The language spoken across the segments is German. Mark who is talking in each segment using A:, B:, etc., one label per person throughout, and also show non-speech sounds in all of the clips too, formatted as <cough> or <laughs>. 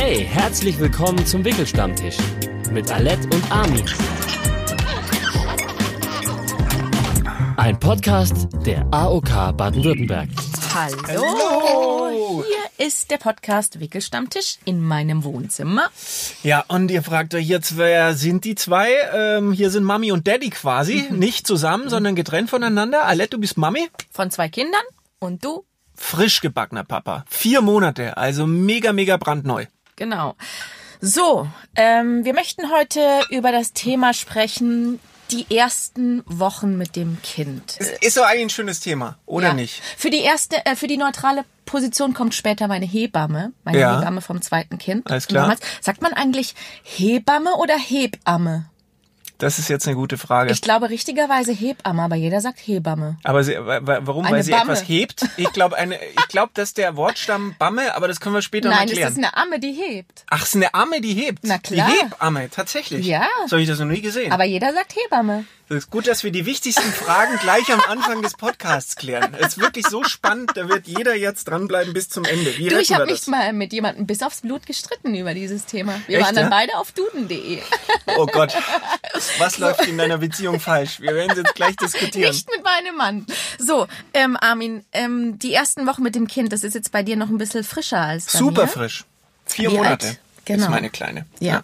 A: Hey, herzlich willkommen zum Wickelstammtisch mit Alette und Armin. Ein Podcast der AOK Baden-Württemberg.
B: Hallo.
C: Hallo.
B: Hier ist der Podcast Wickelstammtisch in meinem Wohnzimmer.
C: Ja, und ihr fragt euch jetzt, wer sind die zwei? Ähm, hier sind Mami und Daddy quasi. Nicht zusammen, sondern getrennt voneinander. Alette, du bist Mami.
B: Von zwei Kindern und du?
C: Frisch gebackener Papa. Vier Monate, also mega, mega brandneu.
B: Genau. So, ähm, wir möchten heute über das Thema sprechen, die ersten Wochen mit dem Kind.
C: Ist doch eigentlich ein schönes Thema, oder
B: Ja.
C: nicht?
B: Für die erste, äh, für die neutrale Position kommt später meine Hebamme, meine
C: Ja.
B: Hebamme vom zweiten Kind.
C: Alles klar.
B: Sagt man eigentlich Hebamme oder Hebamme?
C: Das ist jetzt eine gute Frage.
B: Ich glaube richtigerweise Hebamme, aber jeder sagt Hebamme.
C: aber sie, wa- wa- warum?
B: Eine
C: Weil sie
B: Bamme.
C: etwas hebt? Ich glaube, eine, ich glaube, dass der Wortstamm Bamme, aber das können wir später
B: Nein,
C: mal
B: es
C: klären.
B: ist eine Amme, die hebt.
C: Ach, es ist eine Amme, die hebt.
B: Na klar.
C: Die Hebamme, tatsächlich.
B: Ja.
C: So habe ich das noch nie gesehen.
B: Aber jeder sagt Hebamme.
C: Es ist gut, dass wir die wichtigsten Fragen gleich am Anfang des Podcasts klären. Es ist wirklich so spannend, da wird jeder jetzt dranbleiben bis zum Ende. Wie
B: Du, ich habe mich mal mit jemandem bis aufs Blut gestritten über dieses Thema. Wir
C: Echt,
B: waren dann
C: ja?
B: beide auf duden.de.
C: Oh Gott, was läuft in deiner Beziehung falsch? Wir werden es jetzt gleich diskutieren.
B: Nicht mit meinem Mann. So, ähm, Armin, ähm, die ersten Wochen mit dem Kind, das ist jetzt bei dir noch ein bisschen frischer als bei
C: Super
B: mir.
C: frisch. Vier
B: Wie
C: Monate
B: alt? Genau.
C: ist meine Kleine.
B: Ja.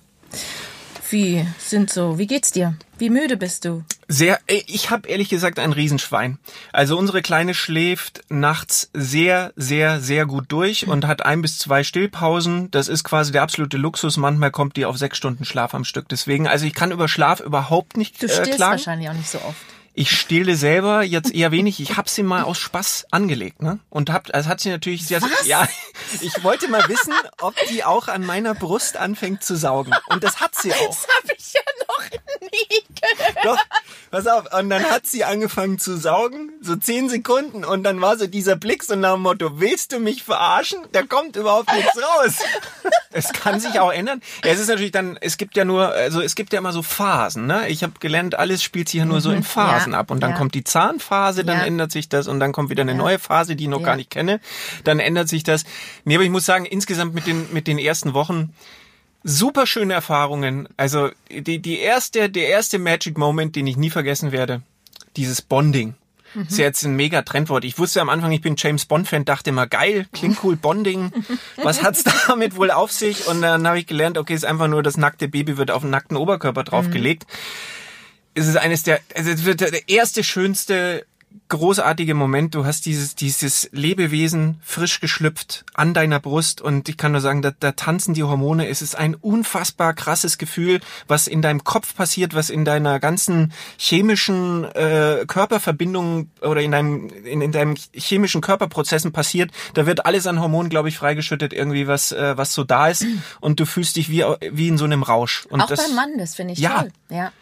B: Wie sind so, wie geht's dir? Wie müde bist du?
C: Sehr, äh, ich habe ehrlich gesagt ein Riesenschwein. Also unsere Kleine schläft nachts sehr, sehr, sehr gut durch und hat ein bis zwei Stillpausen. Das ist quasi der absolute Luxus. Manchmal kommt die auf sechs Stunden Schlaf am Stück. Deswegen, also ich kann über Schlaf überhaupt nicht
B: Du
C: äh,
B: stillst
C: klagen.
B: wahrscheinlich auch nicht so oft.
C: Ich stille selber jetzt eher wenig. Ich hab sie mal aus Spaß angelegt, ne? Und hab, also hat sie natürlich, sie hat,
B: Was?
C: ja, <laughs> ich wollte mal wissen, ob die auch an meiner Brust anfängt zu saugen. Und das hat sie auch.
B: Das habe ich ja noch nie gehört.
C: Doch, pass auf. Und dann hat sie angefangen zu saugen, so zehn Sekunden. Und dann war so dieser Blick so nach dem Motto, willst du mich verarschen? Da kommt überhaupt nichts raus. <laughs> Es kann sich auch ändern. Ja, es ist natürlich dann, es gibt ja nur, also es gibt ja immer so Phasen, ne? Ich habe gelernt, alles spielt sich ja nur so in Phasen
B: Ja,
C: ab. Und dann
B: ja.
C: kommt die Zahnphase, dann
B: Ja.
C: ändert sich das und dann kommt wieder eine neue Phase, die ich noch
B: Ja.
C: gar nicht kenne. Dann ändert sich das. Nee, aber ich muss sagen, insgesamt mit den, mit den ersten Wochen, super schöne Erfahrungen. Also die, die erste, der erste Magic Moment, den ich nie vergessen werde, dieses Bonding.
B: Mhm.
C: Ist ja jetzt ein mega Trendwort. Ich wusste am Anfang, ich bin James Bond Fan, dachte immer geil, klingt cool, Bonding. Was hat's <laughs> damit wohl auf sich? Und dann habe ich gelernt, okay, ist einfach nur das nackte Baby wird auf den nackten Oberkörper draufgelegt. Es ist eines der, also es wird der erste schönste großartige Moment. Du hast dieses, dieses Lebewesen frisch geschlüpft an deiner Brust und ich kann nur sagen, da, da tanzen die Hormone. Es ist ein unfassbar krasses Gefühl, was in deinem Kopf passiert, was in deiner ganzen chemischen äh, Körperverbindung oder in deinem, in, in deinem chemischen Körperprozessen passiert. Da wird alles an Hormonen, glaube ich, freigeschüttet, irgendwie was, äh, was so da ist und du fühlst dich wie, wie in so einem Rausch. Und
B: Auch
C: das,
B: beim Mann, das finde ich
C: Ja.
B: toll. Ja.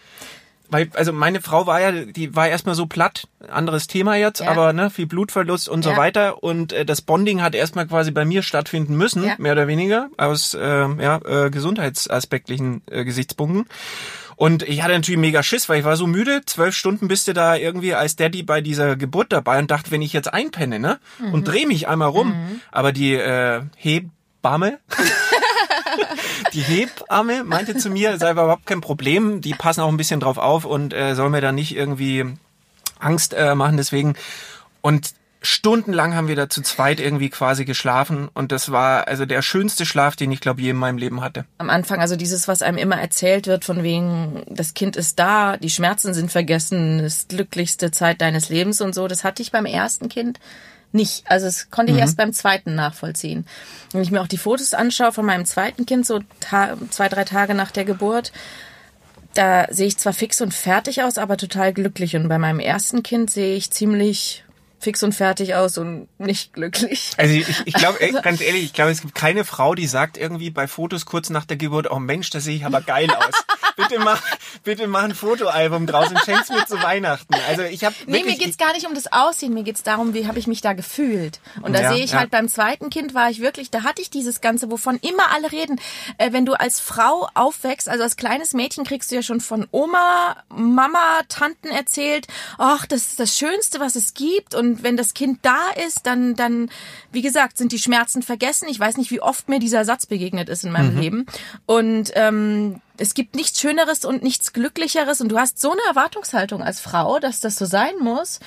C: Weil, also meine Frau war ja, die war erstmal so platt, anderes Thema jetzt,
B: Ja.
C: aber ne, viel Blutverlust und so
B: Ja.
C: weiter. Und äh, das Bonding hat erstmal quasi bei mir stattfinden müssen,
B: Ja.
C: mehr oder weniger, aus äh, ja, äh, gesundheitsaspektlichen äh, Gesichtspunkten. Und ich hatte natürlich mega Schiss, weil ich war so müde. Zwölf Stunden bist du da irgendwie als Daddy bei dieser Geburt dabei und dachte, wenn ich jetzt einpenne, ne?
B: Mhm.
C: Und dreh mich einmal rum. Aber die äh, Hebamme, <laughs> die Hebamme meinte zu mir, sei überhaupt kein Problem, die passen auch ein bisschen drauf auf und äh, soll mir da nicht irgendwie Angst äh, machen deswegen. Und stundenlang haben wir da zu zweit irgendwie quasi geschlafen und das war also der schönste Schlaf, den ich glaube je in meinem Leben hatte.
B: Am Anfang, also dieses, was einem immer erzählt wird, von wegen, das Kind ist da, die Schmerzen sind vergessen, ist glücklichste Zeit deines Lebens und so, das hatte ich beim ersten Kind nicht. Also das konnte ich erst beim zweiten nachvollziehen. Wenn ich mir auch die Fotos anschaue von meinem zweiten Kind, so zwei, drei Tage nach der Geburt, da sehe ich zwar fix und fertig aus, aber total glücklich. Und bei meinem ersten Kind sehe ich ziemlich fix und fertig aus und nicht glücklich.
C: Also ich, ich glaube, <laughs> ganz ehrlich, ich glaube, es gibt keine Frau, die sagt irgendwie bei Fotos kurz nach der Geburt, oh Mensch, da sehe ich aber geil aus. Bitte mach, bitte mach ein Fotoalbum draus und schenk's mir zu Weihnachten. Also ich habe
B: Nee, mir geht's gar nicht um das Aussehen, mir geht's darum, wie habe ich mich da gefühlt. Und da
C: Ja,
B: sehe ich
C: ja.
B: halt beim zweiten Kind war ich wirklich, da hatte ich dieses Ganze, wovon immer alle reden. Äh, wenn du als Frau aufwächst, also als kleines Mädchen kriegst du ja schon von Oma, Mama, Tanten erzählt, ach, das ist das Schönste, was es gibt. Und wenn das Kind da ist, dann, dann, wie gesagt, sind die Schmerzen vergessen. Ich weiß nicht, wie oft mir dieser Satz begegnet ist in meinem Leben. Und ähm, es gibt nichts Schöneres und nichts Glücklicheres. Und du hast so eine Erwartungshaltung als Frau, dass das so sein muss.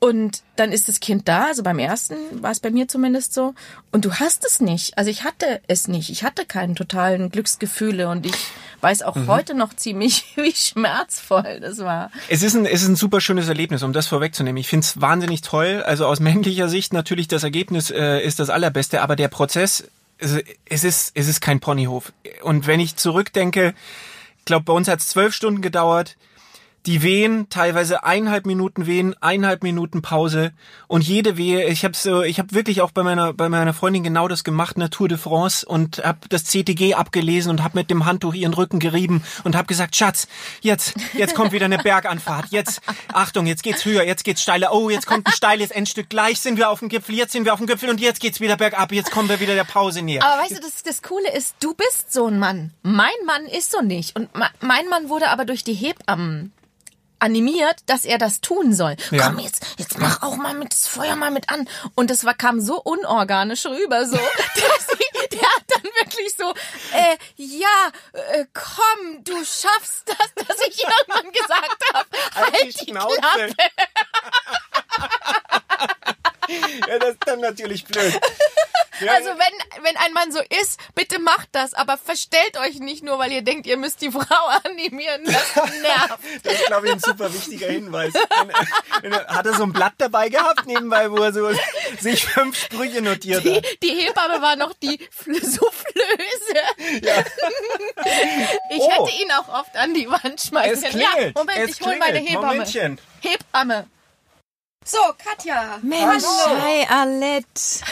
B: Und dann ist das Kind da, also beim ersten war es bei mir zumindest so. Und du hast es nicht. Also ich hatte es nicht. Ich hatte keinen totalen Glücksgefühle und ich weiß auch heute noch ziemlich, <laughs> wie schmerzvoll das war.
C: Es ist ein, es ist ein super schönes Erlebnis, um das vorwegzunehmen. Ich finde es wahnsinnig toll. Also aus <laughs> männlicher Sicht natürlich das Ergebnis äh, ist das allerbeste, aber der Prozess, es, es ist, es ist kein Ponyhof. Und wenn ich zurückdenke, ich glaube, bei uns hat es zwölf Stunden gedauert. Die Wehen, teilweise eineinhalb Minuten Wehen, eineinhalb Minuten Pause und jede Wehe. Ich habe so, ich habe wirklich auch bei meiner bei meiner Freundin genau das gemacht, der Tour de France und habe das CTG abgelesen und habe mit dem Handtuch ihren Rücken gerieben und habe gesagt, Schatz, jetzt jetzt kommt wieder eine Berganfahrt. Jetzt Achtung, jetzt geht's höher, jetzt geht's steiler. Oh, jetzt kommt ein steiles Endstück. Gleich sind wir auf dem Gipfel, jetzt sind wir auf dem Gipfel und jetzt geht's wieder bergab. Jetzt kommen wir wieder der Pause näher.
B: Aber weißt du, das, das Coole ist, du bist so ein Mann. Mein Mann ist so nicht. Und mein Mann wurde aber durch die Hebammen animiert, dass er das tun soll.
C: Ja.
B: Komm jetzt, jetzt mach auch mal mit das Feuer mal mit an. Und das war kam so unorganisch rüber, so, <laughs> dass ich, der hat dann wirklich so, äh, ja, äh, komm, du schaffst das, dass ich irgendwann gesagt habe, halt die Klappe. <laughs>
C: ja, das ist dann natürlich blöd. Ja,
B: Also wenn, wenn ein Mann so ist, bitte macht das, aber verstellt euch nicht nur, weil ihr denkt, ihr müsst die <laughs> Frau animieren. Das nervt. <laughs>
C: Das ist, glaube ich, ein super wichtiger Hinweis. Hat er so ein Blatt dabei gehabt nebenbei, wo er so sich fünf Sprüche notiert
B: Die,
C: hat?
B: die Hebamme war noch die Fl- Soufflöse. Ich
C: Oh.
B: hätte ihn auch oft an die Wand schmeißen können. Ja,
C: klingelt.
B: Moment,
C: es
B: ich hole meine Hebamme.
C: Momentchen.
B: Hebamme. So, Katja.
D: Mensch,
B: Hallo.
D: hi Alette.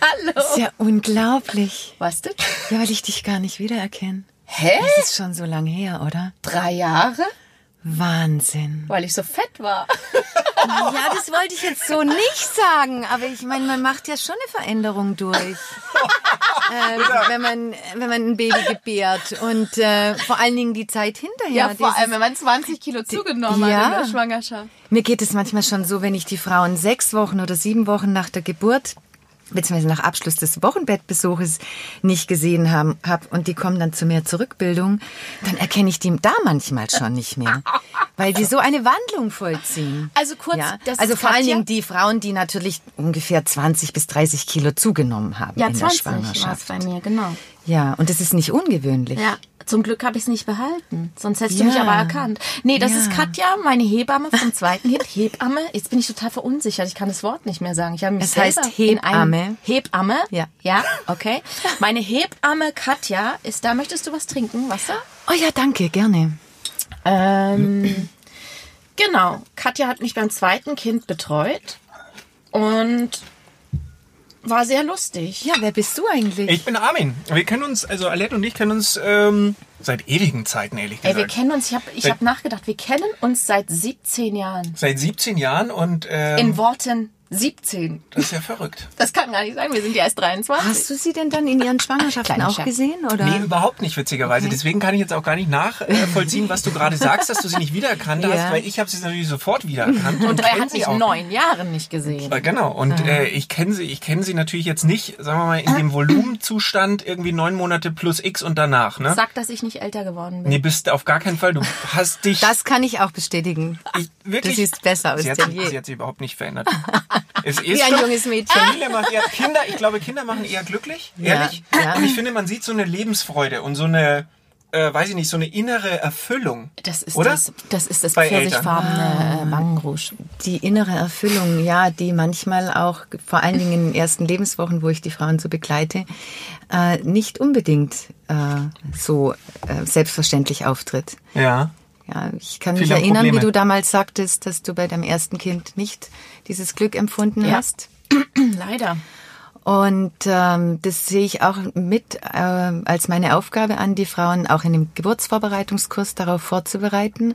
B: Hallo.
D: Ist ja unglaublich.
B: Was denn?
D: Ja, weil ich dich gar nicht wiedererkenne.
B: Hä?
D: Das ist schon so lang her, oder?
B: Drei Jahre?
D: Wahnsinn.
B: Weil ich so fett war. <laughs>
D: Ja, das wollte ich jetzt so nicht sagen, aber ich meine, man macht ja schon eine Veränderung durch. <laughs> ähm, wenn man wenn man ein Baby gebärt und äh, vor allen Dingen die Zeit hinterher.
B: Ja, vor allem, wenn man 20 Kilo zugenommen
D: Ja.
B: hat in der Schwangerschaft.
D: Mir geht es manchmal schon so, wenn ich die Frauen sechs Wochen oder sieben Wochen nach der Geburt beziehungsweise nach Abschluss des Wochenbettbesuches nicht gesehen haben hab und die kommen dann zu mir zur Rückbildung, dann erkenne ich die da manchmal schon nicht mehr, <laughs> weil die so eine Wandlung vollziehen.
B: Also kurz,
D: ja? also vor allen? Dingen die Frauen, die natürlich ungefähr 20 bis 30 Kilo zugenommen haben
B: Ja,
D: in
B: 20
D: der
B: war es
D: Schwangerschaft.
B: bei mir, genau.
D: Ja, und das ist nicht ungewöhnlich.
B: Ja, zum Glück habe ich es nicht behalten. Sonst hättest du
D: Ja.
B: mich aber erkannt. Nee, das
D: Ja.
B: ist Katja, meine Hebamme vom zweiten Kind. <laughs> Hebamme. Jetzt bin ich total verunsichert. Ich kann das Wort nicht mehr sagen. Ich habe mich
D: Es heißt Hebamme.
B: Hebamme?
D: Ja.
B: Ja, okay. Meine Hebamme Katja ist da. Möchtest du was trinken? Wasser?
D: Oh ja, danke, gerne.
B: Ähm, genau. Katja hat mich beim zweiten Kind betreut und war sehr lustig.
D: Ja, wer bist du eigentlich?
C: Ich bin Armin. Wir kennen uns, also Alette und ich kennen uns ähm, seit ewigen Zeiten, ehrlich
B: Ey,
C: gesagt.
B: wir kennen uns, ich habe ich hab nachgedacht, wir kennen uns seit 17 Jahren.
C: seit 17 Jahren und ähm,
B: In Worten 17.
C: das ist ja verrückt.
B: Das kann gar nicht sein, wir sind ja erst 23.
D: Hast du sie denn dann in ihren Schwangerschaften auch gesehen? Oder?
C: Nee, überhaupt nicht, witzigerweise. Deswegen kann ich jetzt auch gar nicht nachvollziehen, was du gerade sagst, dass du sie nicht wiedererkannt <laughs>
D: Ja.
C: hast, weil ich habe sie natürlich sofort wiedererkannt.
B: Und er
C: kenn
B: hat
C: sie
B: mich
C: auch.
B: neun Jahren nicht gesehen.
C: Äh, Genau, und äh, ich kenne sie, ich kenne sie natürlich jetzt nicht, sagen wir mal, in dem Volumenzustand irgendwie neun Monate plus X und danach, ne?
B: Sag, dass ich nicht älter geworden bin.
C: Nee, bist auf gar keinen Fall. Du hast dich.
D: Das kann ich auch bestätigen.
C: ich, wirklich,
D: Du siehst besser aus
C: sie hat,
D: denn
C: sich,
D: je.
C: sie hat sich überhaupt nicht verändert. <laughs> es ist
D: Wie ein
C: doch-
D: junges Mädchen.
C: Familie macht eher, Kinder, ich glaube, Kinder machen eher glücklich, ehrlich.
D: ja.
C: Und ich finde, man sieht so eine Lebensfreude und so eine, äh, weiß ich nicht, so eine innere Erfüllung.
B: Das ist
C: Oder?
B: das, das ist das
C: Bei
B: pfirsichfarbene äh, Wangenrouge.
D: Die innere Erfüllung, ja, die manchmal auch, vor allen Dingen in den ersten Lebenswochen, wo ich die Frauen so begleite, äh, nicht unbedingt äh, so äh, selbstverständlich auftritt.
C: Ja.
D: Ja, ich kann mich
C: Viele
D: erinnern,
C: Probleme.
D: wie du damals sagtest, dass du bei deinem ersten Kind nicht dieses Glück empfunden
B: Ja.
D: hast. <clears throat>
B: Leider.
D: Und ähm, das sehe ich auch mit äh, als meine Aufgabe an, die Frauen auch in dem Geburtsvorbereitungskurs darauf vorzubereiten,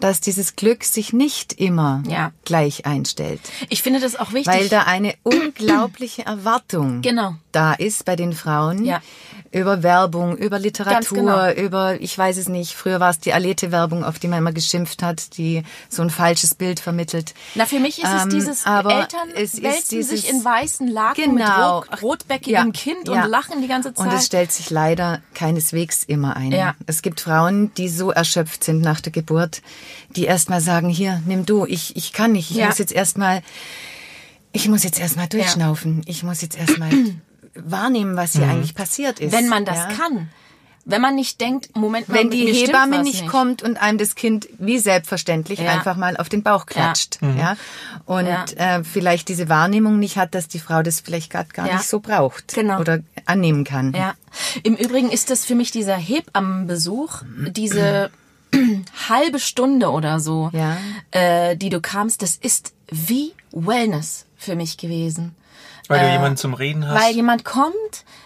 D: dass dieses Glück sich nicht immer
B: Ja.
D: gleich einstellt.
B: Ich finde das auch wichtig.
D: Weil da eine unglaubliche Erwartung
B: Genau.
D: Da ist bei den Frauen
B: Ja.
D: über Werbung, über Literatur,
B: genau.
D: über, ich weiß es nicht, früher war es die Alete-Werbung, auf die man immer geschimpft hat, die so ein falsches Bild vermittelt.
B: Na, für mich ist es
D: Ähm,
B: dieses
D: aber
B: Eltern
D: es ist
B: wälzen
D: dieses-
B: sich in weißen Laken
D: Genau.
B: mit rot, rotbäckigem
D: Ja,
B: Kind
D: ja.
B: und lachen die ganze Zeit.
D: Und es stellt sich leider keineswegs immer ein.
B: Ja.
D: Es gibt Frauen, die so erschöpft sind nach der Geburt, die erstmal sagen, hier, nimm du, ich, ich kann nicht, ich muss jetzt erstmal, ich muss jetzt erstmal durchschnaufen, ich muss jetzt erstmal <clears throat> wahrnehmen, was hier eigentlich passiert ist.
B: wenn man das
D: ja?
B: kann. Wenn man nicht denkt, Moment mal,
D: Wenn die Hebamme
B: was
D: nicht, kommt und einem das Kind wie selbstverständlich
B: Ja.
D: einfach mal auf den Bauch klatscht, ja, und
B: Ja.
D: Äh, vielleicht diese Wahrnehmung nicht hat, dass die Frau das vielleicht gerade gar
B: Ja.
D: nicht so braucht
B: Genau.
D: oder annehmen kann.
B: Ja. Im Übrigen ist das für mich dieser Hebammenbesuch, diese <clears throat> halbe Stunde oder so,
D: Ja.
B: äh, die du kamst, das ist wie Wellness für mich gewesen.
C: Weil du jemanden zum Reden hast.
B: Weil jemand kommt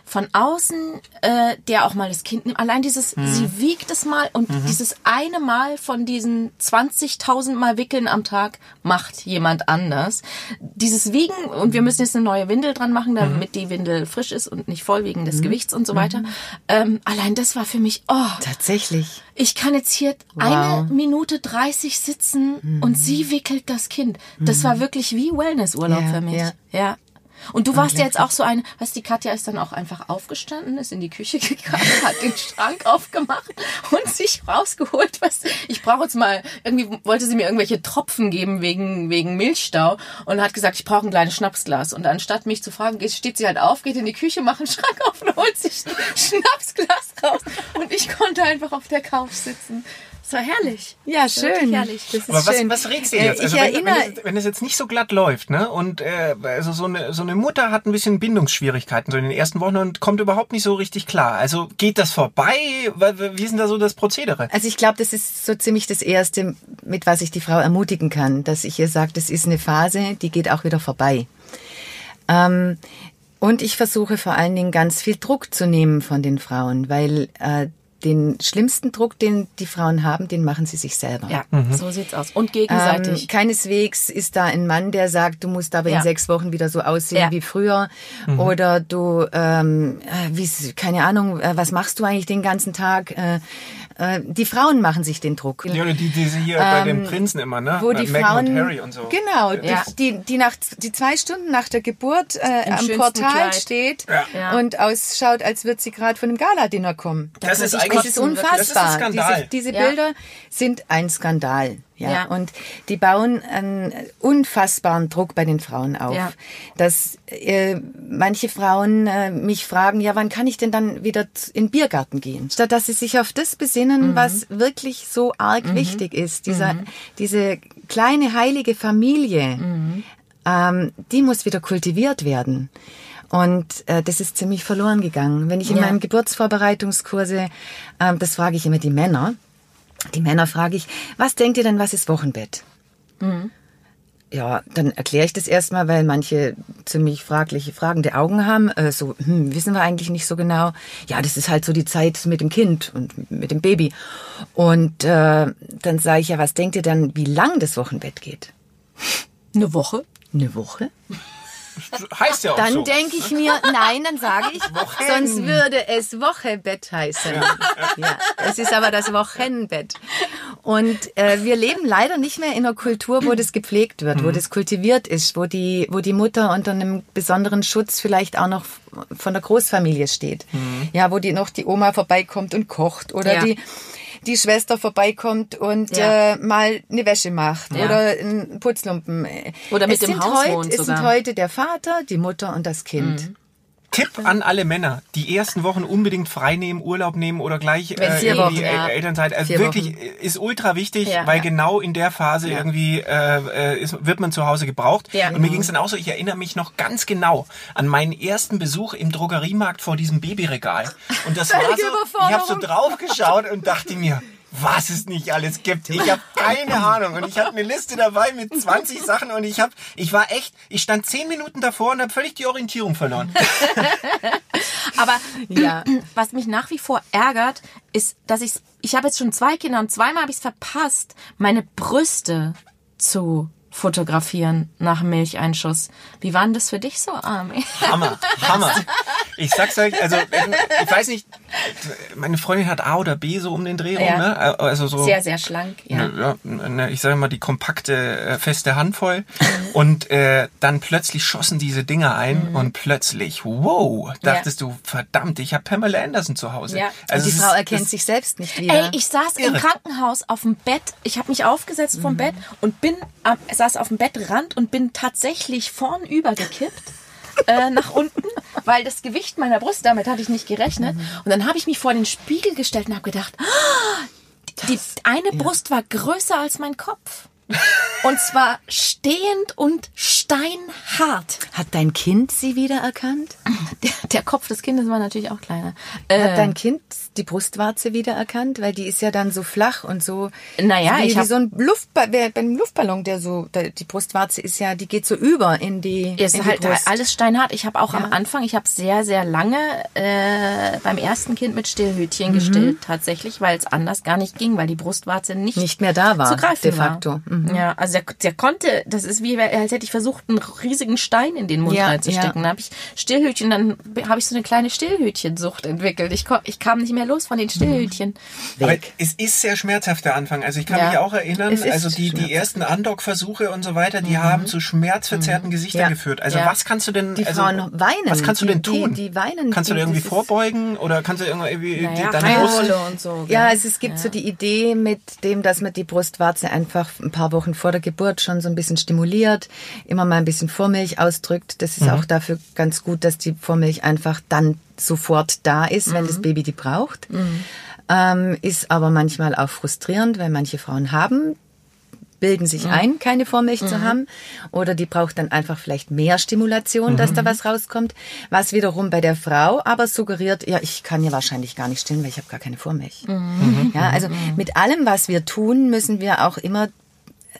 B: von außen, äh, der auch mal das Kind nimmt. Allein dieses,
C: Mhm.
B: sie wiegt es mal und dieses eine Mal von diesen 20.000 Mal Wickeln am Tag macht jemand anders. Dieses Wiegen und wir müssen jetzt eine neue Windel dran machen, damit
C: Mhm.
B: die Windel frisch ist und nicht voll wegen des Gewichts und so weiter. Ähm, allein das war für mich, oh,
D: Tatsächlich.
B: ich kann jetzt hier
D: Wow.
B: eine Minute 30 sitzen und sie wickelt das Kind. Das war wirklich wie Wellnessurlaub
D: Ja,
B: für mich.
D: ja.
B: ja. Und du warst ja jetzt auch so eine, was die Katja ist dann auch einfach aufgestanden, ist in die Küche <laughs> gegangen, hat den Schrank aufgemacht und sich rausgeholt, was ich brauche jetzt mal irgendwie wollte sie mir irgendwelche Tropfen geben wegen wegen Milchstau und hat gesagt, ich brauche ein kleines Schnapsglas. Und anstatt mich zu fragen, steht sie halt auf, geht in die Küche, macht einen Schrank auf und holt sich ein Schnapsglas raus. Und ich konnte einfach auf der Couch sitzen. Es war herrlich.
D: Ja, schön.
B: herrlich.
D: Das ist
C: Aber was,
D: schön.
C: was rätst du jetzt? Also
D: ich
C: wenn,
D: erinnere,
C: wenn, es, wenn es jetzt nicht so glatt läuft, ne? Und äh, also so eine so eine Mutter hat ein bisschen Bindungsschwierigkeiten so in den ersten Wochen und kommt überhaupt nicht so richtig klar. Also geht das vorbei? Wie ist denn da so das Prozedere?
D: Also ich glaube, das ist so ziemlich das Erste, mit was ich die Frau ermutigen kann, dass ich ihr sage, das ist eine Phase, die geht auch wieder vorbei. Ähm, und ich versuche vor allen Dingen ganz viel Druck zu nehmen von den Frauen, weil äh, den schlimmsten Druck, den die Frauen haben, den machen sie sich selber.
B: Ja,
C: Mhm.
B: so sieht's aus. Und
D: Ähm,
B: gegenseitig.
D: keineswegs ist da ein Mann, der sagt, du musst aber
B: Ja.
D: in sechs Wochen wieder so aussehen
B: Ja.
D: wie früher. Oder du, ähm, äh, wie, keine Ahnung, äh, was machst du eigentlich den ganzen Tag? Äh, äh, die Frauen machen sich den Druck.
C: Ja, die, die sie hier bei den Prinzen immer, ne?
D: Ähm, Wo die
C: Meghan
D: Frauen,
C: und Harry und so.
D: genau,
B: Ja.
D: die, die, die nach die zwei Stunden nach der Geburt äh, am Portal
B: Kleid.
D: steht
B: Ja.
D: und ausschaut, als würde sie gerade von einem Galadinner kommen.
C: Das ist eigentlich
D: Es ist unfassbar.
C: Das ist ein Skandal.
D: Diese, diese
B: Ja.
D: Bilder sind ein Skandal. Ja.
B: Ja.
D: Und die bauen einen unfassbaren Druck bei den Frauen auf.
B: Ja.
D: Dass äh, manche Frauen äh, mich fragen, ja, wann kann ich denn dann wieder in den Biergarten gehen? Statt dass sie sich auf das besinnen,
B: Mhm.
D: was wirklich so arg wichtig ist. Dieser, Diese kleine heilige Familie,
B: Mhm.
D: ähm, die muss wieder kultiviert werden. Und äh, das ist ziemlich verloren gegangen. Wenn ich in
B: Ja.
D: meinen Geburtsvorbereitungskurse, ähm, das frage ich immer die Männer. Die Männer frage ich, was denkt ihr denn, was ist Wochenbett? Ja, dann erkläre ich das erstmal, weil manche ziemlich fragliche, fragende Augen haben. Äh, so, hm, wissen wir eigentlich nicht so genau. Ja, das ist halt so die Zeit mit dem Kind und mit dem Baby. Und äh, dann sage ich ja, was denkt ihr dann, wie lang das Wochenbett geht?
B: Eine Woche?
D: Eine Woche?
C: Heißt ja auch
D: Dann
C: so.
D: denke ich mir, nein, dann sage ich, sonst würde es Wochebett heißen. Ja. es ist aber das Wochenbett. Und äh, wir leben leider nicht mehr in einer Kultur, wo das gepflegt wird, wo das kultiviert ist, wo die, wo die Mutter unter einem besonderen Schutz vielleicht auch noch von der Großfamilie steht. Ja, wo die noch die Oma vorbeikommt und kocht oder
B: Ja.
D: die die Schwester vorbeikommt und
B: Ja.
D: äh, mal eine Wäsche macht
B: Ja.
D: oder einen Putzlumpen.
B: Oder mit
D: es
B: dem
D: sind
B: Haus
D: heut,
B: wohnt
D: Es sind
B: sogar.
D: heute der Vater, die Mutter und das Kind.
C: Tipp an alle Männer, die ersten Wochen unbedingt frei nehmen, Urlaub nehmen oder gleich äh, irgendwie
B: Wochen, ja.
C: El- Elternzeit. Also
D: Vier
C: wirklich ist ultra wichtig,
B: Ja.
C: weil
B: Ja.
C: genau in der Phase irgendwie äh, äh, ist, wird man zu Hause gebraucht. Und mir ging es dann auch so, ich erinnere mich noch ganz genau an meinen ersten Besuch im Drogeriemarkt vor diesem Babyregal. Und das <laughs> war so, ich habe so drauf geschaut und dachte mir, was es nicht alles gibt. Ich habe keine Ahnung und ich hatte eine Liste dabei mit 20 Sachen und ich habe, ich war echt, ich stand zehn Minuten davor und habe völlig die Orientierung verloren. <laughs>
B: Aber
D: Ja.
B: was mich nach wie vor ärgert, ist, dass ich ich habe jetzt schon zwei Kinder und zweimal habe ich es verpasst, meine Brüste zu fotografieren nach dem Milcheinschuss. Wie war denn das für dich so, Armin?
C: Hammer, Hammer. Ich sag's euch, also ich weiß nicht, meine Freundin hat A oder B so um den Dreh rum,
B: Ja.
C: ne? Also so
B: Sehr, sehr schlank, ja.
C: ja, ne, ich sage mal die kompakte äh, feste Handvoll <laughs> und äh, dann plötzlich schossen diese Dinger ein
B: Mhm.
C: und plötzlich wow dachtest du verdammt ich habe Pamela Anderson zu Hause
B: Ja.
C: also
D: die
C: es
D: Frau
C: ist-
D: erkennt sich selbst nicht wieder.
B: Ey, ich saß im
C: Irre.
B: Krankenhaus auf dem Bett. Ich habe mich aufgesetzt vom Bett und bin am, saß auf dem Bettrand und bin tatsächlich vornüber gekippt. Äh, nach unten, weil das Gewicht meiner Brust, damit hatte ich nicht gerechnet. Und dann habe ich mich vor den Spiegel gestellt und habe gedacht, ah, die eine Brust war größer als mein Kopf. Und zwar stehend und steinhart.
D: Hat dein Kind sie wiedererkannt?
B: Der, der Kopf des Kindes war natürlich auch kleiner.
D: Hat dein Kind die Brustwarze wiedererkannt? Weil die ist ja dann so flach und so.
B: Naja,
D: wie,
B: ich
D: wie
B: hab-
D: so ein Luftballon, bei einem Luftballon, der so, der, die Brustwarze ist ja, die geht so über in die,
B: ist
D: in die
B: halt
D: Brust.
B: alles steinhart. Ich habe auch
D: Ja.
B: am Anfang, ich habe sehr, sehr lange äh, beim ersten Kind mit Stillhütchen
D: Mhm.
B: gestillt, tatsächlich, weil es anders gar nicht ging, weil die Brustwarze nicht,
D: Nicht mehr da war,
B: zu greifen
D: de facto.
B: War.
D: Mhm.
B: Ja, also der, der konnte, das ist wie, als hätte ich versucht, einen riesigen Stein in den Mund
D: Ja,
B: reinzustecken.
D: ja.
B: Dann habe ich Stillhütchen, dann habe ich so eine kleine Stillhütchensucht entwickelt. Ich, ich kam nicht mehr los von den Stillhütchen.
C: aber es ist sehr schmerzhaft der Anfang also ich kann
B: Ja.
C: mich auch erinnern also die die ersten Andock-Versuche und so weiter die haben zu schmerzverzerrten Gesichtern
D: Ja.
C: geführt also
B: Ja.
C: was kannst du denn
D: Die
C: also,
D: Frauen weinen.
C: was kannst du denn
D: Die- die-
C: tun
D: die weinen.
C: kannst du
D: Die-
C: dir irgendwie vorbeugen oder kannst du irgendwie die,
B: Naja,
C: deine Brust
B: und so.
D: Ja,
B: gell?
D: es, es gibt so die Idee mit dem, dass man die Brustwarze einfach ein paar Wochen vor der Geburt schon so ein bisschen stimuliert, immer mal ein bisschen Vormilch ausdrückt. Das ist auch dafür ganz gut, dass die Vormilch einfach dann sofort da ist, wenn das Baby die braucht. Ähm, ist aber manchmal auch frustrierend, weil manche Frauen haben bilden sich ein, keine Vormilch zu haben. Oder die braucht dann einfach vielleicht mehr Stimulation, dass da was rauskommt. Was wiederum bei der Frau aber suggeriert, ja, ich kann ja wahrscheinlich gar nicht stillen, weil ich habe gar keine Vormilch. Ja, also mit allem, was wir tun, müssen wir auch immer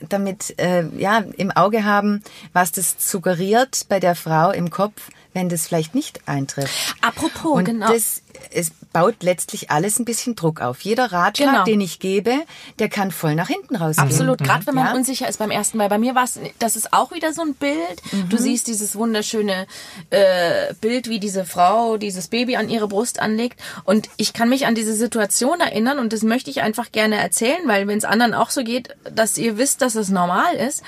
D: damit äh, ja im Auge haben, was das suggeriert bei der Frau im Kopf, wenn das vielleicht nicht eintrifft.
B: Apropos,
D: Und
B: genau.
D: das es baut letztlich alles ein bisschen Druck auf. Jeder Ratschlag,
B: Genau.
D: den ich gebe, der kann voll nach hinten rausgehen.
B: Absolut, gerade wenn man
D: Ja.
B: unsicher ist beim ersten Mal. Bei mir war es, das ist auch wieder so ein Bild.
D: Mhm.
B: Du siehst dieses wunderschöne äh, Bild, wie diese Frau dieses Baby an ihre Brust anlegt. Und ich kann mich an diese Situation erinnern und das möchte ich einfach gerne erzählen, weil wenn es anderen auch so geht, dass ihr wisst, dass es normal ist.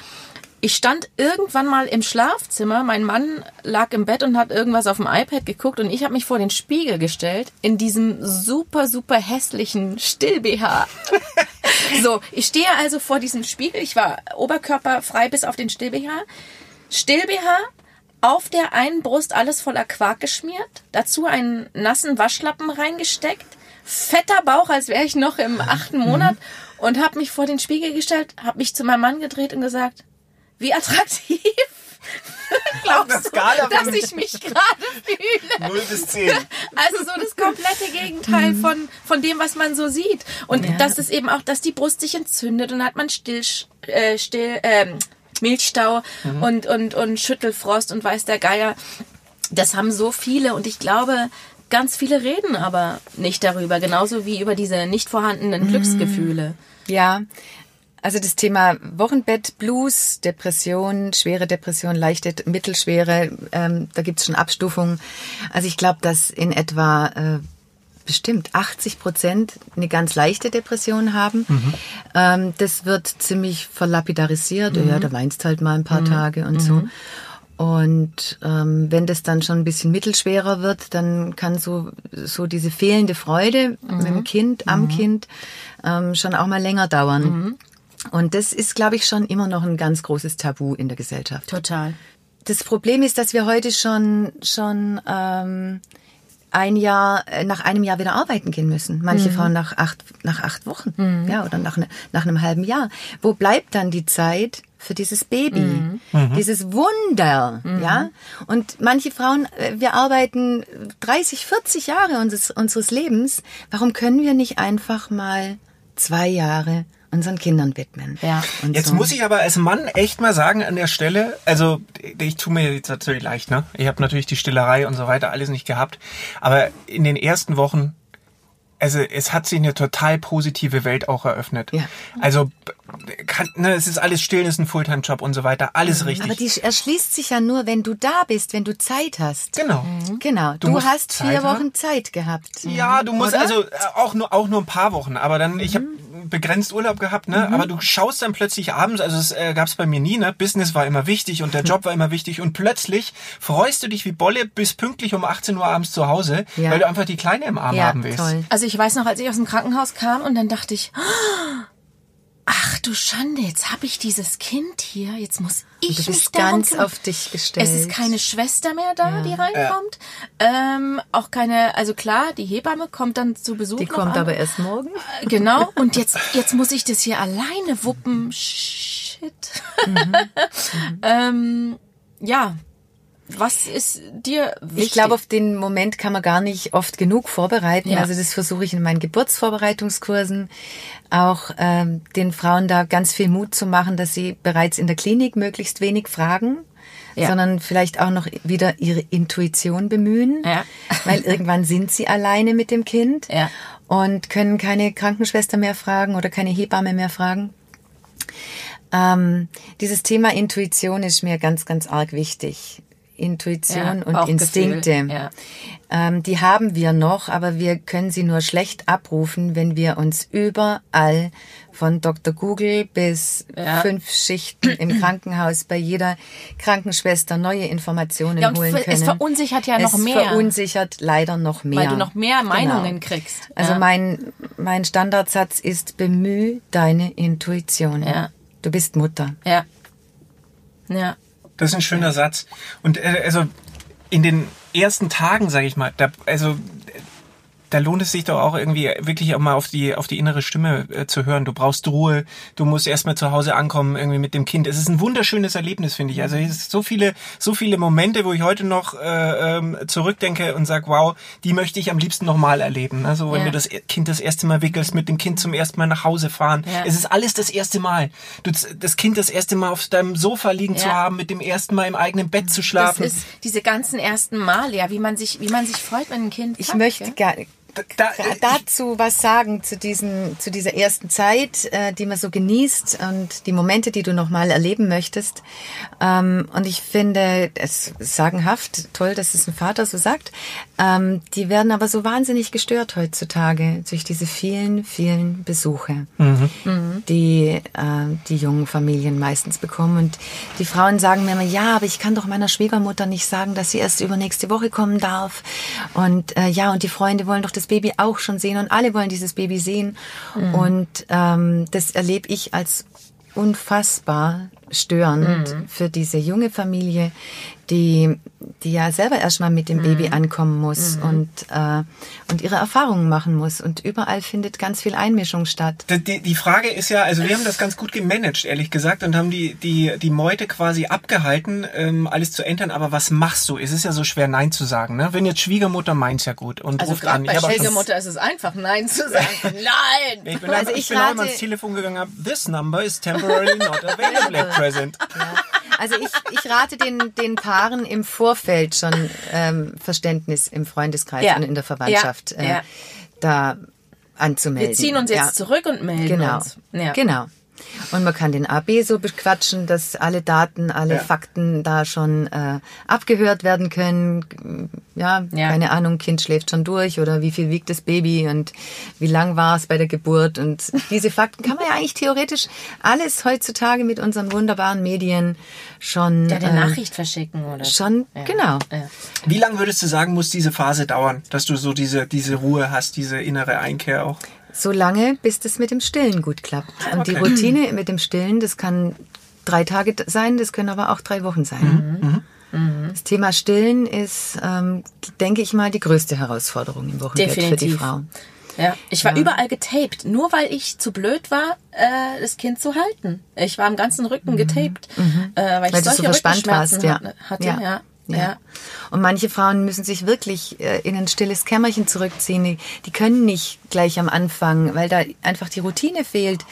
B: Ich stand irgendwann mal im Schlafzimmer, mein Mann lag im Bett und hat irgendwas auf dem iPad geguckt und ich habe mich vor den Spiegel gestellt in diesem super, super hässlichen Still-BH. <laughs> so, ich stehe also vor diesem Spiegel, ich war oberkörperfrei bis auf den Still-BH. Still-BH, auf der einen Brust alles voller Quark geschmiert, dazu einen nassen Waschlappen reingesteckt, fetter Bauch, als wäre ich noch im achten Monat und habe mich vor den Spiegel gestellt, habe mich zu meinem Mann gedreht und gesagt, wie attraktiv <laughs> glaubst du, dass ich mich gerade fühle?
C: 0 bis 10.
B: Also so das komplette Gegenteil
C: Mhm.
B: von, von dem, was man so sieht. Und das ist eben auch, dass die Brust sich entzündet und hat man still, äh, still, ähm, Milchstau
C: Mhm.
B: und, und, und Schüttelfrost und weiß der Geier. Das haben so viele und ich glaube, ganz viele reden aber nicht darüber, genauso wie über diese nicht vorhandenen Glücksgefühle.
D: Ja, also das Thema Wochenbett, Blues, Depression, schwere Depression, leichte, mittelschwere, ähm, da gibt's schon Abstufungen. Also ich glaube, dass in etwa äh, bestimmt 80 Prozent eine ganz leichte Depression haben. Ähm, das wird ziemlich verlapidarisiert. Ja, da weinst halt mal ein paar Tage und so. Und ähm, wenn das dann schon ein bisschen mittelschwerer wird, dann kann so so diese fehlende Freude mit dem Kind, am Kind ähm, schon auch mal länger dauern. Und das ist, glaube ich, schon immer noch ein ganz großes Tabu in der Gesellschaft.
B: Total.
D: Das Problem ist, dass wir heute schon schon ähm, ein Jahr äh, nach einem Jahr wieder arbeiten gehen müssen. Manche Frauen nach acht nach acht Wochen, ja, oder nach ne, nach einem halben Jahr. Wo bleibt dann die Zeit für dieses Baby, dieses Wunder, ja? Und manche Frauen, äh, wir arbeiten 30, 40 Jahre unseres unseres Lebens. Warum können wir nicht einfach mal zwei Jahre unseren Kindern widmen.
B: Ja.
D: Und
C: Jetzt
D: so.
C: muss ich aber als Mann echt mal sagen an der Stelle, also ich tue mir jetzt natürlich leicht, ne? Ich habe natürlich die Stillerei und so weiter alles nicht gehabt, aber in den ersten Wochen, also es hat sich eine total positive Welt auch eröffnet.
D: Ja.
C: Also kann, ne, es ist alles still, es ist ein Fulltime-Job und so weiter, alles richtig.
D: Mhm. Aber die erschließt sich ja nur, wenn du da bist, wenn du Zeit hast.
C: genau.
D: Genau.
C: Du
D: Du, hast
C: Zeit
D: vier
C: haben.
D: Wochen Zeit gehabt.
C: Ja, du musst
D: Oder?
C: also äh, auch nur auch nur ein paar Wochen, aber dann ich habe
D: Mhm.
C: begrenzt Urlaub gehabt, ne? Aber du schaust dann plötzlich abends, also es äh, gab's bei mir nie, ne? Business war immer wichtig und der
D: Mhm. <laughs>
C: Job war immer wichtig und plötzlich freust du dich wie Bolle bis pünktlich um 18 Uhr abends zu Hause,
D: Ja.
C: weil du einfach die Kleine im Arm
D: Ja,
C: haben willst.
D: toll.
B: Also ich weiß noch, als ich aus dem Krankenhaus kam und dann dachte ich, ach du Schande, jetzt habe ich dieses Kind hier, jetzt muss ich
D: Du
B: mich
D: bist
B: darum
D: ganz
B: kümmern.
D: auf dich gestellt.
B: Es ist keine Schwester mehr da, die reinkommt. Ähm, auch keine, also klar, die Hebamme kommt dann zu Besuch.
D: Die kommt
B: an.
D: aber erst morgen.
B: Genau. Und jetzt, jetzt muss ich das hier alleine wuppen. Shit. <laughs> ähm, ja. Was ist dir wichtig?
D: Ich glaube, auf den Moment kann man gar nicht oft genug vorbereiten.
B: Ja.
D: Also das versuche ich in meinen Geburtsvorbereitungskursen auch ähm, den Frauen da ganz viel Mut zu machen, dass sie bereits in der Klinik möglichst wenig fragen,
B: Ja.
D: sondern vielleicht auch noch wieder ihre Intuition bemühen,
B: Ja.
D: weil <laughs> irgendwann sind sie alleine mit dem Kind
B: Ja.
D: und können keine Krankenschwester mehr fragen oder keine Hebamme mehr fragen. Ähm, dieses Thema Intuition ist mir ganz, ganz arg wichtig. Intuition
B: Ja,
D: und
B: Bauchgefühl,
D: Instinkte.
B: ja.
D: Ähm, die haben wir noch, aber wir können sie nur schlecht abrufen, wenn wir uns überall von Dr. Google bis
B: Ja.
D: fünf Schichten im <clears throat> Krankenhaus bei jeder Krankenschwester neue Informationen
B: Ja,
D: holen können.
B: es verunsichert ja
D: es
B: noch mehr.
D: verunsichert leider noch mehr.
B: Weil du noch mehr
D: Genau.
B: Meinungen kriegst.
D: Also mein, mein Standardsatz ist, bemühe deine Intuition.
B: Ja.
D: Du bist Mutter.
B: Ja. Ja.
C: Das ist ein schöner Satz. Und äh, also in den ersten Tagen, sage ich mal, da, also da lohnt es sich doch auch irgendwie wirklich auch mal auf die auf die innere Stimme äh, zu hören. Du brauchst Ruhe, du musst erstmal zu Hause ankommen irgendwie mit dem Kind. Es ist ein wunderschönes Erlebnis, finde ich. Also es ist so viele so viele Momente, wo ich heute noch äh, ähm, zurückdenke und sag, wow, die möchte ich am liebsten nochmal erleben. Also wenn
B: Ja.
C: du das Kind das erste Mal wickelst, mit dem Kind zum ersten Mal nach Hause fahren.
B: Ja.
C: Es ist alles das erste Mal. Du, das Kind das erste Mal auf deinem Sofa liegen zu
B: Ja.
C: haben, mit dem ersten Mal im eigenen Bett zu
B: Das
C: schlafen.
B: ist diese ganzen ersten Male, ja, wie man sich, wie man sich freut, wenn ein Kind
D: Ich
B: kommt,
D: möchte
B: gell?
D: gar,
C: da, da,
D: da- dazu was sagen zu diesen, zu dieser ersten Zeit, äh, die man so genießt und die Momente, die du noch mal erleben möchtest. Ähm, und ich finde es sagenhaft, toll, dass es ein Vater so sagt. Ähm, die werden aber so wahnsinnig gestört heutzutage durch diese vielen, vielen Besuche, die äh, die jungen Familien meistens bekommen. Und die Frauen sagen mir immer, ja, aber ich kann doch meiner Schwiegermutter nicht sagen, dass sie erst übernächste Woche kommen darf. Und äh, ja, und die Freunde wollen doch das Baby auch schon sehen und alle wollen dieses Baby sehen. Und ähm, das erlebe ich als unfassbar störend für diese junge Familie, die, die ja selber erstmal mit dem Baby ankommen muss und, äh, und ihre Erfahrungen machen muss. Und überall findet ganz viel Einmischung statt.
C: Die, die- die Frage ist ja, also wir haben das ganz gut gemanagt, ehrlich gesagt, und haben die, die, die Meute quasi abgehalten, ähm, alles zu entern. Aber was machst du? Es ist ja so schwer, Nein zu sagen. Ne? Wenn jetzt Schwiegermutter meint's ja gut und
B: Also
C: ruft an.
B: bei
C: Ich
B: Schwiegermutter ist es einfach, Nein zu sagen. <laughs> Nein!
C: Ich bin,
D: Also
C: einfach, ich
D: ich
C: bin auch immer
D: rate-
C: ans Telefon gegangen, hab, this number is temporarily not available at <laughs> present.
D: Also ich, ich rate den, den Paaren im Vorfeld schon ähm, Verständnis im Freundeskreis
B: Ja.
D: und in der Verwandtschaft äh, da anzumelden.
B: Wir ziehen uns jetzt zurück und melden
D: Genau.
B: uns. Ja.
D: Genau. Und man kann den AB so bequatschen, dass alle Daten, alle
C: Ja.
D: Fakten da schon äh, abgehört werden können. Ja,
B: Ja.
D: keine Ahnung, Kind schläft schon durch oder wie viel wiegt das Baby und wie lang war es bei der Geburt. Und diese Fakten kann man ja eigentlich theoretisch alles heutzutage mit unseren wunderbaren Medien schon.
B: Ja, eine
D: äh,
B: Nachricht verschicken oder
D: Schon,
B: Ja.
D: genau.
B: Ja.
C: Wie lange würdest du sagen, muss diese Phase dauern, dass du so diese, diese Ruhe hast, diese innere Einkehr auch?
D: So lange, bis das mit dem Stillen gut klappt. Und die
C: Okay.
D: Routine mit dem Stillen, das kann drei Tage sein, das können aber auch drei Wochen sein. Das Thema Stillen ist, ähm, denke ich mal, die größte Herausforderung im Wochenbett für die
B: Definitiv.
D: Frau.
B: Ja, ich war überall getaped, nur weil ich zu blöd war, äh, das Kind zu halten. Ich war am ganzen Rücken getaped, äh, weil ich
D: Mhm. Weil so
B: solche
D: verspannt
B: Rückenschmerzen
D: warst, ja.
B: hatte. hatte
D: Ja.
B: Ja. Ja.
D: Und manche Frauen müssen sich wirklich äh, in ein stilles Kämmerchen zurückziehen. Die, die können nicht gleich am Anfang, weil da einfach die Routine fehlt.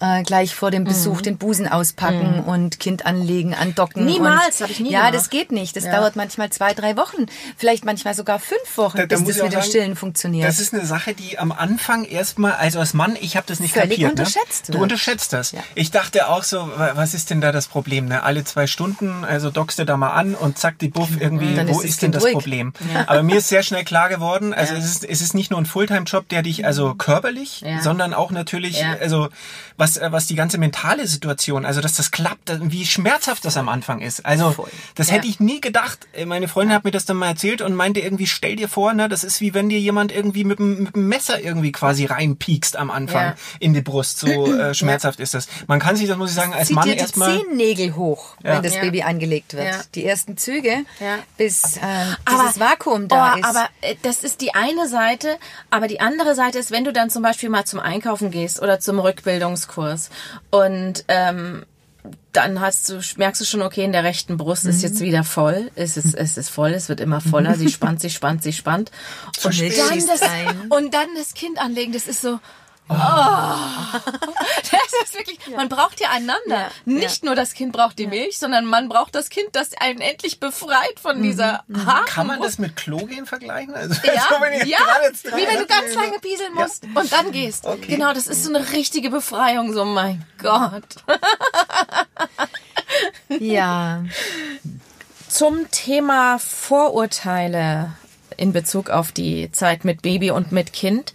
D: Äh, gleich vor dem Besuch den Busen auspacken und Kind anlegen, andocken.
B: Mhm. Niemals,
D: und,
B: hab ich nie
D: Ja,
B: gemacht.
D: das geht nicht. Das
B: Ja.
D: dauert manchmal zwei, drei Wochen. Vielleicht manchmal sogar fünf Wochen,
C: Da- da
D: bis das mit dem
C: sagen,
D: Stillen funktioniert.
C: Das ist eine Sache, die am Anfang erstmal, also als Mann, ich habe das nicht
D: Völlig
C: kapiert.
D: unterschätzt
C: ne? Du unterschätzt das.
D: Ja.
C: Ich dachte auch so, wa- was ist denn da das Problem? Ne? Alle zwei Stunden, also dockst du da mal an und zack, die Buff irgendwie,
D: Dann
C: wo
D: ist das
C: ist denn das
D: ruhig.
C: Problem? Aber mir ist sehr schnell klar geworden, also es, ist, es ist nicht nur ein Fulltime-Job, der dich also körperlich,
B: Ja.
C: sondern auch natürlich,
B: Ja.
C: also was, äh, was die ganze mentale Situation, also dass das klappt, wie schmerzhaft das am Anfang ist. Also das
B: Ja.
C: hätte ich nie gedacht. Äh, Meine Freundin hat mir das dann mal erzählt und meinte irgendwie, stell dir vor, ne, das ist wie wenn dir jemand irgendwie mit dem, mit dem Messer irgendwie quasi reinpiekst am Anfang
B: Ja.
C: in die Brust. So äh, <clears throat> schmerzhaft ist das. Man kann sich das, muss ich sagen, als
D: Zieht
C: Mann
D: dir die
C: erstmal.
D: Zehennägel hoch,
C: Ja.
D: wenn das
B: Ja.
D: Baby angelegt wird.
B: Ja.
D: Die ersten Züge,
B: Ja.
D: bis äh, dieses Vakuum da
B: oh,
D: ist.
B: Aber äh, das ist die eine Seite, aber die andere Seite ist, wenn du dann zum Beispiel mal zum Einkaufen gehst oder zum Rückbildungskurs und ähm, dann hast du, merkst du schon, okay, in der rechten Brust ist jetzt wieder voll. Es ist, es ist voll, es wird immer voller. Sie <laughs> spannt, sie spannt, sie spannt. Und
D: Milch
B: dann, das, und dann das Kind anlegen, das ist so, Oh. <laughs> Das ist wirklich, man braucht ja einander. Nicht nur das Kind braucht die Milch, sondern man braucht das Kind, das einen endlich befreit von dieser harten
C: Kann man das mit Klogehen vergleichen? Also,
B: Ja, <laughs>
C: so, wenn ich
B: ja wie wenn du ganz lange pieseln musst und dann gehst.
C: Okay.
B: Genau, das ist so eine richtige Befreiung, so mein Gott.
D: ja. <laughs>
B: Zum Thema Vorurteile in Bezug auf die Zeit mit Baby und mit Kind.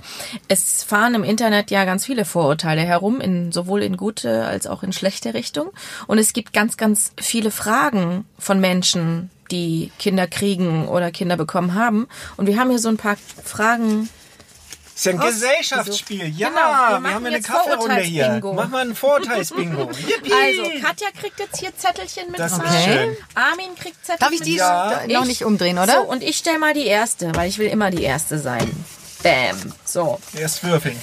B: Es fahren im Internet ja ganz viele Vorurteile herum, in, sowohl in gute als auch in schlechte Richtung. Und es gibt ganz, ganz viele Fragen von Menschen, die Kinder kriegen oder Kinder bekommen haben. Und wir haben hier so ein paar Fragen
C: Ist ja ein
B: Raus-
C: Gesellschaftsspiel. Ja,
B: Genau, wir
C: wir, haben eine
B: jetzt
C: Kaffeerunde hier. Mach mal ein Vorurteilsbingo. <laughs> Yippie!
B: Also, Katja kriegt jetzt hier Zettelchen mit
C: Das
B: rein.
C: schön.
B: Armin kriegt Zettelchen
D: Darf ich
B: mit
D: die
C: Ja.
D: noch
B: Ich-
D: nicht umdrehen, oder?
B: So, und ich stelle mal die erste, weil ich will immer die erste sein. Bam. So.
C: Erst würfeln.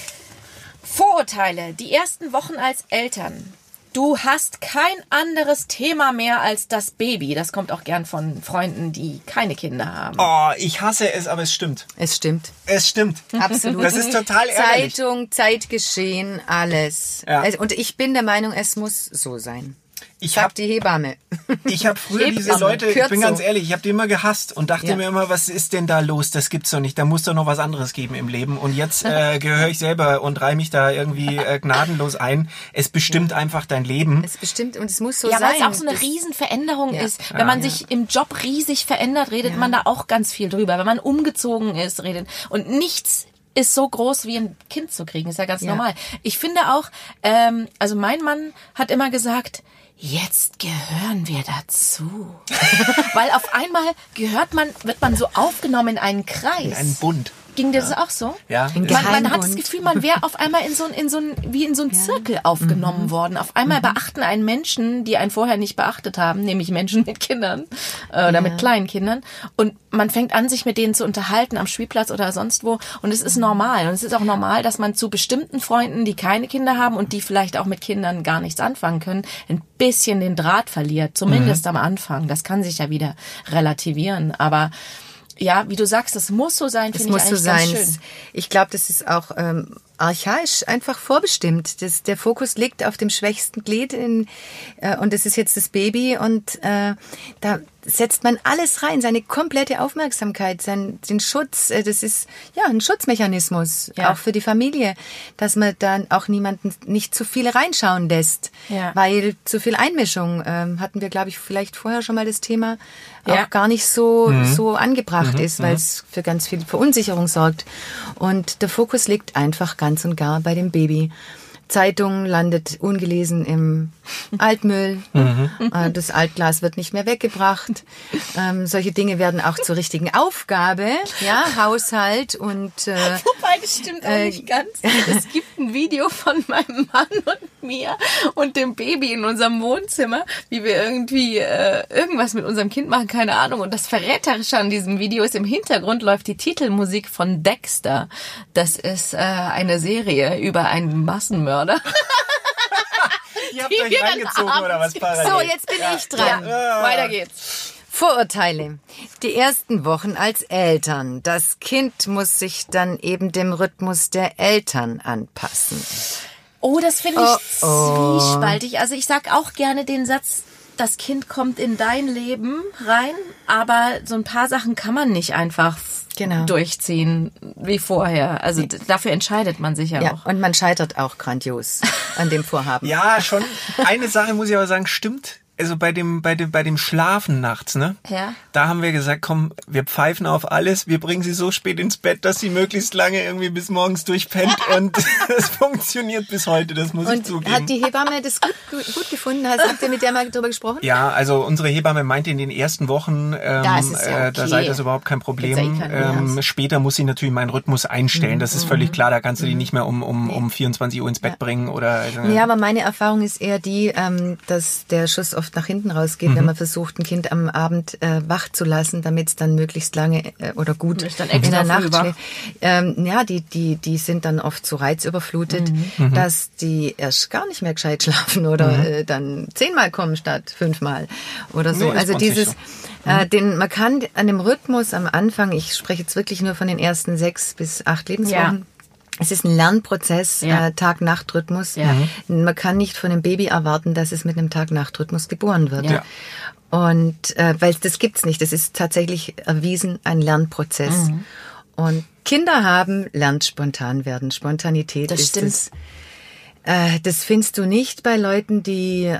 B: Vorurteile. Die ersten Wochen als Eltern. Du hast kein anderes Thema mehr als das Baby. Das kommt auch gern von Freunden, die keine Kinder haben.
C: Oh, ich hasse es, aber es stimmt.
D: Es stimmt.
C: Es stimmt.
D: Absolut.
C: Das ist total ärgerlich.
D: Zeitung, Zeitgeschehen, alles.
C: Ja.
D: Also, und ich bin der Meinung, es muss so sein.
C: Ich habe
D: die Hebamme.
C: ich hab früher diese
D: Hebamme.
C: Leute, ich bin ganz ehrlich, ich habe die immer gehasst und dachte
D: Ja.
C: mir immer, was ist denn da los? Das gibt's doch nicht. Da muss doch noch was anderes geben im Leben. Und jetzt äh, <laughs> gehöre ich selber und reihe mich da irgendwie äh, gnadenlos ein. Es bestimmt einfach dein Leben.
D: Es bestimmt und es muss so
B: ja,
D: sein.
B: weil es auch so eine Riesenveränderung
D: Ja.
B: ist. Wenn man sich im Job riesig verändert, redet man da auch ganz viel drüber. Wenn man umgezogen ist, redet. Und nichts ist so groß wie ein Kind zu kriegen, ist ja ganz
D: Ja.
B: normal. Ich finde auch, ähm, also mein Mann hat immer gesagt, jetzt gehören wir dazu. <laughs> Weil auf einmal gehört man, wird man so aufgenommen in einen Kreis.
C: Ein Bund.
B: Ging dir das auch so?
C: Ja.
B: Man, man hat das. Gefühl, man wäre auf einmal in so ein, in so ein, wie in so ein Zirkel aufgenommen
D: Mhm.
B: worden. Auf einmal beachten einen Menschen, die einen vorher nicht beachtet haben, nämlich Menschen mit Kindern äh, oder mit kleinen Kindern. Und man fängt an, sich mit denen zu unterhalten am Spielplatz oder sonst wo. Und es ist
D: Mhm.
B: normal. Und es ist auch normal, dass man zu bestimmten Freunden, die keine Kinder haben und die vielleicht auch mit Kindern gar nichts anfangen können, ein bisschen den Draht verliert. Zumindest
D: Mhm.
B: am Anfang. Das kann sich ja wieder relativieren. Aber ja, wie du sagst, es muss so sein, finde ich
D: muss so
B: eigentlich
D: sein.
B: ganz schön.
D: Ich glaube, das ist auch ähm, archaisch einfach vorbestimmt. Das, der Fokus liegt auf dem schwächsten Glied in, äh, und das ist jetzt das Baby und äh, da setzt man alles rein, seine komplette Aufmerksamkeit, sein, den Schutz. Äh, das ist ja ein Schutzmechanismus
B: Ja.
D: auch für die Familie, dass man dann auch niemanden nicht zu viel reinschauen lässt,
B: Ja.
D: weil zu viel Einmischung ähm, hatten wir, glaube ich, vielleicht vorher schon mal das Thema
B: Ja.
D: auch gar nicht so so angebracht ist, weil es für ganz viel Verunsicherung sorgt. Und der Fokus liegt einfach ganz und gar bei dem Baby. Zeitung landet ungelesen im Altmüll. Äh, Das Altglas wird nicht mehr weggebracht. Ähm, solche Dinge werden auch zur richtigen Aufgabe. Ja, Haushalt und äh, <laughs>
B: Wobei, das stimmt auch
D: Äh,
B: nicht ganz. Es gibt ein Video von meinem Mann und mir und dem Baby in unserem Wohnzimmer, wie wir irgendwie äh, irgendwas mit unserem Kind machen, keine Ahnung. Und das Verräterische an diesem Video ist, im Hintergrund läuft die Titelmusik von Dexter. Das ist äh, eine Serie über einen Massenmörder. <laughs>
C: Ihr habt
B: Die
C: euch
B: wir dann
C: reingezogen oder was parallel?
D: so, jetzt bin ich dran.
B: Ja, weiter geht's.
D: Vorurteile. Die ersten Wochen als Eltern. Das Kind muss sich dann eben dem Rhythmus der Eltern anpassen.
B: Oh, das finde ich
D: Oh, oh.
B: zwiespaltig. Also ich sag auch gerne den Satz, das Kind kommt in dein Leben rein, aber so ein paar Sachen kann man nicht einfach
D: Genau.
B: durchziehen wie vorher. Also d- dafür entscheidet man sich ja,
D: Ja,
B: auch.
D: und man scheitert auch grandios an dem Vorhaben.
C: Ja, schon. Eine Sache muss ich aber sagen, stimmt. Also bei dem, bei dem, bei dem Schlafen nachts, ne?
B: Ja.
C: Da haben wir gesagt, komm, wir pfeifen auf alles, wir bringen sie so spät ins Bett, dass sie möglichst lange irgendwie bis morgens durchpennt <laughs> und <laughs> das funktioniert bis heute, das muss ich
D: Und
C: zugeben.
D: hat die Hebamme das gut, gut, gut gefunden? Hast, habt ihr mit der mal drüber gesprochen?
C: ja, also unsere Hebamme meinte in den ersten Wochen, ähm,
B: Da ist es ja
C: äh, da
B: okay.
C: sei das überhaupt kein Problem.
B: Ja
C: ähm, später muss sie natürlich meinen Rhythmus einstellen, das ist völlig klar, da kannst du die nicht mehr um, um, um 24 Uhr ins Bett bringen oder... Also,
D: Ja, aber meine Erfahrung ist eher die, ähm, dass der Schuss oft nach hinten rausgeht,
C: Mhm.
D: wenn man versucht, ein Kind am Abend äh, wach zu lassen, damit es dann möglichst lange äh, oder gut in der Nacht schläft. Ähm, ja, die, die, die sind dann oft so reizüberflutet,
C: Mhm.
D: dass die erst gar nicht mehr gescheit schlafen oder
C: Mhm.
D: äh, dann zehnmal kommen statt fünfmal oder so.
C: Nee,
D: also dieses,
C: so.
D: äh, den, man kann an dem Rhythmus am Anfang, ich spreche jetzt wirklich nur von den ersten sechs bis acht Lebenswochen, es ist ein Lernprozess,
B: Ja.
D: äh, Tag-Nacht-Rhythmus.
B: Ja.
D: Man kann nicht von einem Baby erwarten, dass es mit einem Tag-Nacht-Rhythmus geboren wird.
B: Ja.
D: Und äh, weil das gibt's nicht. Das ist tatsächlich erwiesen ein Lernprozess.
B: Mhm.
D: Und Kinder haben lernt spontan werden. Spontanität
B: Das
D: ist
B: stimmt.
D: es. Äh, das findest du nicht bei Leuten, die äh,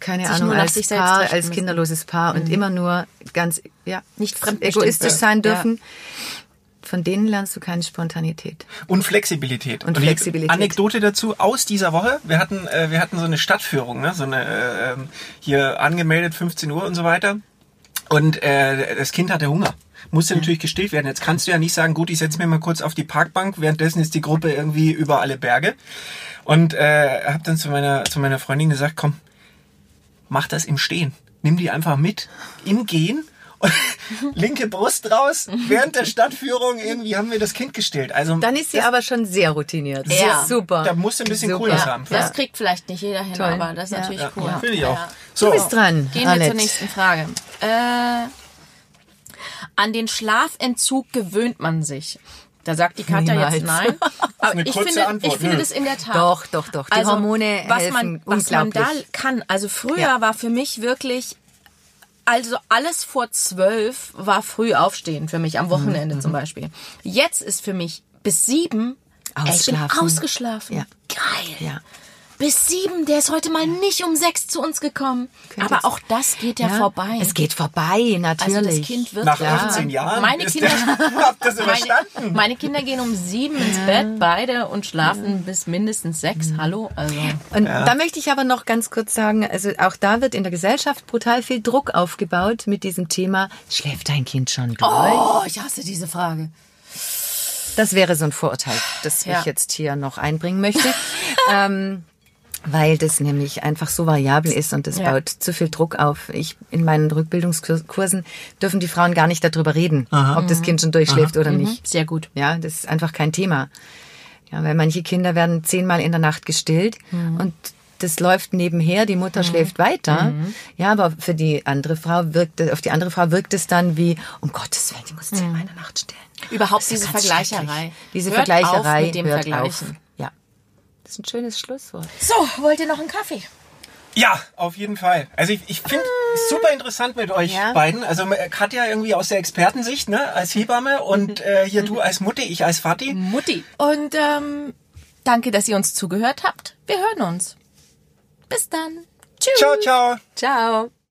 D: keine
B: Sich
D: Ahnung als Paar, als.
B: Mhm.
D: kinderloses Paar und immer nur ganz ja
B: Nicht
D: egoistisch sein
B: Ja.
D: Von denen lernst du keine Spontanität.
C: Und Flexibilität.
D: Und
C: die
D: Flexibilität.
C: Anekdote dazu aus dieser Woche. Wir hatten, äh, wir hatten so eine Stadtführung, ne? so eine äh, ähm, hier angemeldet, 15 Uhr und so weiter. Und äh, das Kind hatte Hunger. Musste natürlich gestillt werden. Jetzt kannst du ja nicht sagen, gut, ich setze mir mal kurz auf die Parkbank. Währenddessen ist die Gruppe irgendwie über alle Berge. Und äh, habe dann zu meiner, zu meiner Freundin gesagt, komm, mach das im Stehen. Nimm die einfach mit im Gehen. <laughs> Linke Brust raus. Während der Stadtführung irgendwie haben wir das Kind gestillt. Also
D: Dann ist sie aber schon sehr routiniert.
B: Ja.
D: super.
C: da musst du ein bisschen
D: Super.
C: Coolness
B: Ja,
C: haben.
B: das kriegt vielleicht nicht jeder hin,
D: Toll.
B: aber das ist
D: Ja.
B: natürlich
C: Ja,
B: cool.
C: Finde ich auch.
B: Ja.
C: So,
D: Du bist dran,
B: Gehen wir
D: Annette.
B: zur nächsten Frage. Äh, an den Schlafentzug gewöhnt man sich. Da sagt die Katja
D: Niemals.
B: jetzt nein. <laughs> Aber
C: eine
B: ich
C: kurze
B: finde,
C: Antwort.
B: ich finde
C: Nö.
B: das in der Tat.
D: Doch, doch, doch. Die Hormone
B: was
D: helfen
B: man, was man da kann. Also früher
D: Ja.
B: war für mich wirklich, also alles vor zwölf war früh aufstehen für mich am
D: Mhm,
B: Wochenende zum Beispiel. Jetzt ist für mich bis sieben ey, ich bin
D: Ausschlafen.
B: ausgeschlafen.
D: Ja.
B: Geil.
D: Ja.
B: Bis sieben, der ist heute mal nicht um sechs zu uns gekommen.
D: Könnte
B: Aber auch das geht ja, vorbei.
D: Es geht vorbei, natürlich.
B: also das Kind wird
C: nach
B: ja.
C: 18 Jahren
B: Meine Kinder, <laughs> <laughs>
C: das
B: meine,
C: überstanden.
B: meine Kinder gehen um sieben ins Bett, beide, und schlafen bis mindestens sechs. Hallo, also.
D: Und da möchte ich aber noch ganz kurz sagen, also auch da wird in der Gesellschaft brutal viel Druck aufgebaut mit diesem Thema, schläft dein Kind schon durch?
B: Oh, ich hasse diese Frage.
D: Das wäre so ein Vorurteil, das
B: Ja.
D: ich jetzt hier noch einbringen möchte. <laughs> ähm, weil das nämlich einfach so variabel ist und das
B: Ja.
D: baut zu viel Druck auf. Ich in meinen Rückbildungskursen dürfen die Frauen gar nicht darüber reden, ob das Kind schon durchschläft oder nicht.
B: Sehr gut.
D: Ja, das ist einfach kein Thema. Ja, weil manche Kinder werden zehnmal in der Nacht gestillt und das läuft nebenher, die Mutter schläft weiter. Ja, aber für die andere Frau wirkt, auf die andere Frau wirkt es dann wie, um Gottes Willen, die muss zehnmal in der Nacht stillen.
B: Überhaupt diese Vergleicherei.
D: Diese
B: Hört
D: Vergleicherei
B: auf mit dem
D: hört
B: Vergleichen.
D: auf. Das ist ein schönes Schlusswort.
B: So, wollt ihr noch einen Kaffee?
C: Ja, auf jeden Fall. Also ich, ich finde es super interessant mit euch
D: Ja.
C: beiden. Also äh, Katja irgendwie aus der Expertensicht, ne, als Hebamme und <laughs> äh, hier du als Mutti, ich als Vati.
B: Mutti. Und ähm, danke, dass ihr uns zugehört habt. Wir hören uns. Bis dann. Tschüss.
C: Ciao, ciao.
D: Ciao.